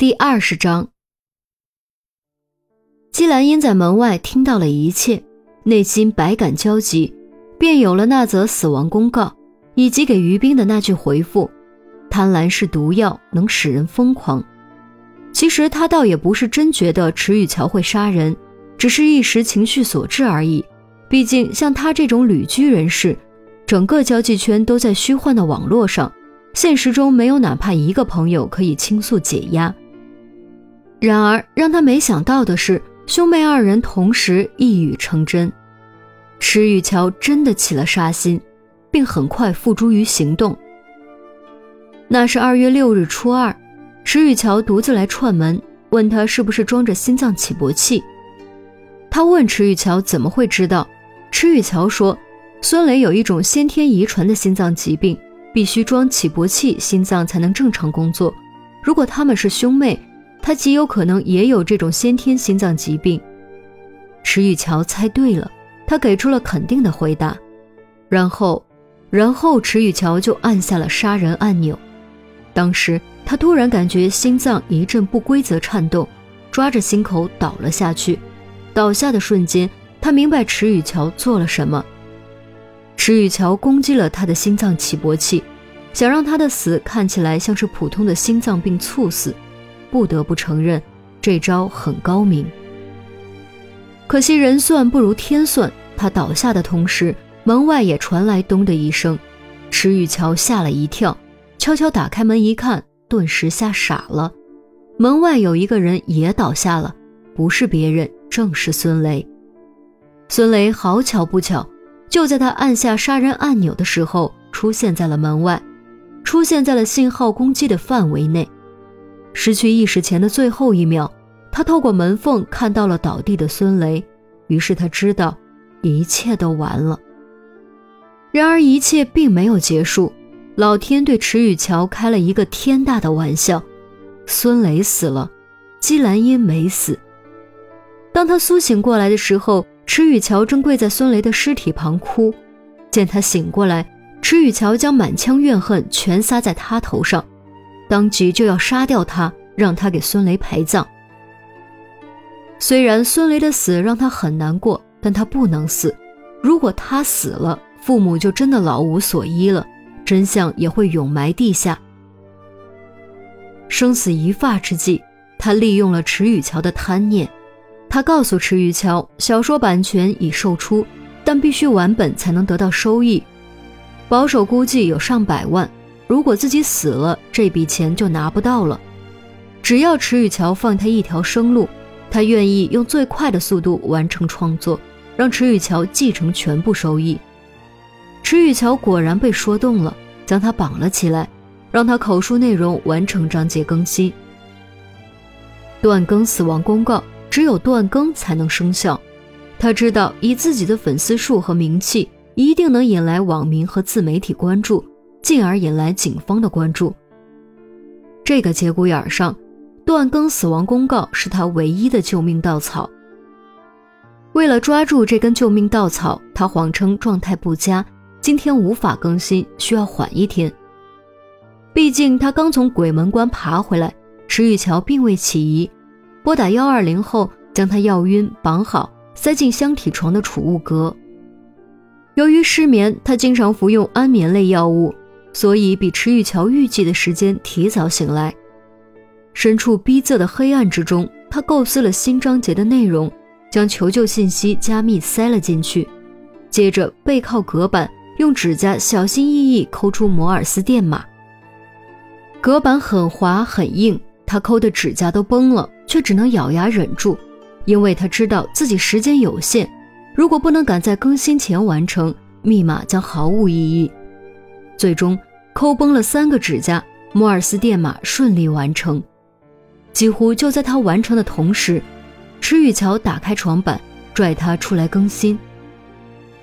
第二十章，姬兰英在门外听到了一切，内心百感交集，便有了那则死亡公告，以及给于冰的那句回复：“贪婪是毒药，能使人疯狂。”其实他倒也不是真觉得池雨桥会杀人，只是一时情绪所致而已。毕竟像他这种旅居人士，整个交际圈都在虚幻的网络上，现实中没有哪怕一个朋友可以倾诉解压。然而，让他没想到的是，兄妹二人同时一语成真，池雨桥真的起了杀心，并很快付诸于行动。那是二月六日初二，池雨桥独自来串门，问他是不是装着心脏起搏器。他问池雨桥怎么会知道，池雨桥说，孙雷有一种先天遗传的心脏疾病，必须装起搏器，心脏才能正常工作。如果他们是兄妹。他极有可能也有这种先天心脏疾病。池宇桥猜对了，他给出了肯定的回答。然后，然后池宇桥就按下了杀人按钮。当时他突然感觉心脏一阵不规则颤动，抓着心口倒了下去。倒下的瞬间，他明白池宇桥做了什么。池宇桥攻击了他的心脏起搏器，想让他的死看起来像是普通的心脏病猝死。不得不承认，这招很高明。可惜人算不如天算，他倒下的同时，门外也传来“咚”的一声。池雨桥吓了一跳，悄悄打开门一看，顿时吓傻了。门外有一个人也倒下了，不是别人，正是孙雷。孙雷好巧不巧，就在他按下杀人按钮的时候，出现在了门外，出现在了信号攻击的范围内。失去意识前的最后一秒，他透过门缝看到了倒地的孙雷，于是他知道一切都完了。然而一切并没有结束，老天对池雨桥开了一个天大的玩笑，孙雷死了，姬兰英没死。当他苏醒过来的时候，池雨桥正跪在孙雷的尸体旁哭。见他醒过来，池雨桥将满腔怨恨全撒在他头上。当即就要杀掉他，让他给孙雷陪葬。虽然孙雷的死让他很难过，但他不能死。如果他死了，父母就真的老无所依了，真相也会永埋地下。生死一发之际，他利用了池雨桥的贪念。他告诉池雨桥，小说版权已售出，但必须完本才能得到收益，保守估计有上百万。如果自己死了，这笔钱就拿不到了。只要池雨桥放他一条生路，他愿意用最快的速度完成创作，让池雨桥继承全部收益。池雨桥果然被说动了，将他绑了起来，让他口述内容完成章节更新。断更死亡公告，只有断更才能生效。他知道，以自己的粉丝数和名气，一定能引来网民和自媒体关注。进而引来警方的关注。这个节骨眼上，断更死亡公告是他唯一的救命稻草。为了抓住这根救命稻草，他谎称状态不佳，今天无法更新，需要缓一天。毕竟他刚从鬼门关爬回来，池雨桥并未起疑，拨打幺二零后将他药晕绑好，塞进箱体床的储物格。由于失眠，他经常服用安眠类药物。所以，比池玉桥预计的时间提早醒来。身处逼仄的黑暗之中，他构思了新章节的内容，将求救信息加密塞了进去。接着，背靠隔板，用指甲小心翼翼抠出摩尔斯电码。隔板很滑很硬，他抠的指甲都崩了，却只能咬牙忍住，因为他知道自己时间有限，如果不能赶在更新前完成，密码将毫无意义。最终抠崩了三个指甲，摩尔斯电码顺利完成。几乎就在他完成的同时，池雨桥打开床板，拽他出来更新。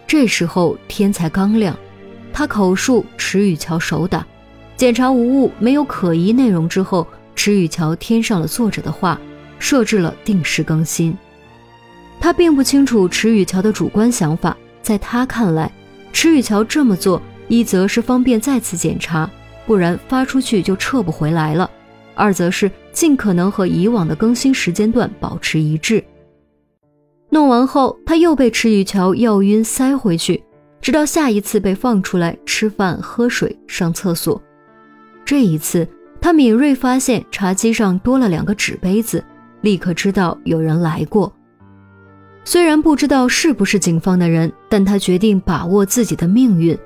这时候天才刚亮，他口述，池雨桥手打，检查无误，没有可疑内容之后，池雨桥添上了作者的话，设置了定时更新。他并不清楚池雨桥的主观想法，在他看来，池雨桥这么做。一则是方便再次检查，不然发出去就撤不回来了；二则是尽可能和以往的更新时间段保持一致。弄完后，他又被池雨桥药晕塞回去，直到下一次被放出来吃饭、喝水、上厕所。这一次，他敏锐发现茶几上多了两个纸杯子，立刻知道有人来过。虽然不知道是不是警方的人，但他决定把握自己的命运。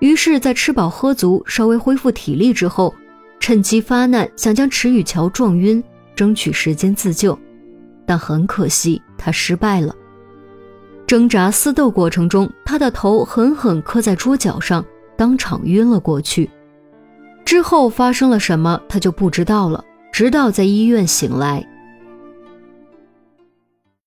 于是，在吃饱喝足、稍微恢复体力之后，趁机发难，想将池雨桥撞晕，争取时间自救。但很可惜，他失败了。挣扎厮斗过程中，他的头狠狠磕在桌角上，当场晕了过去。之后发生了什么，他就不知道了。直到在医院醒来。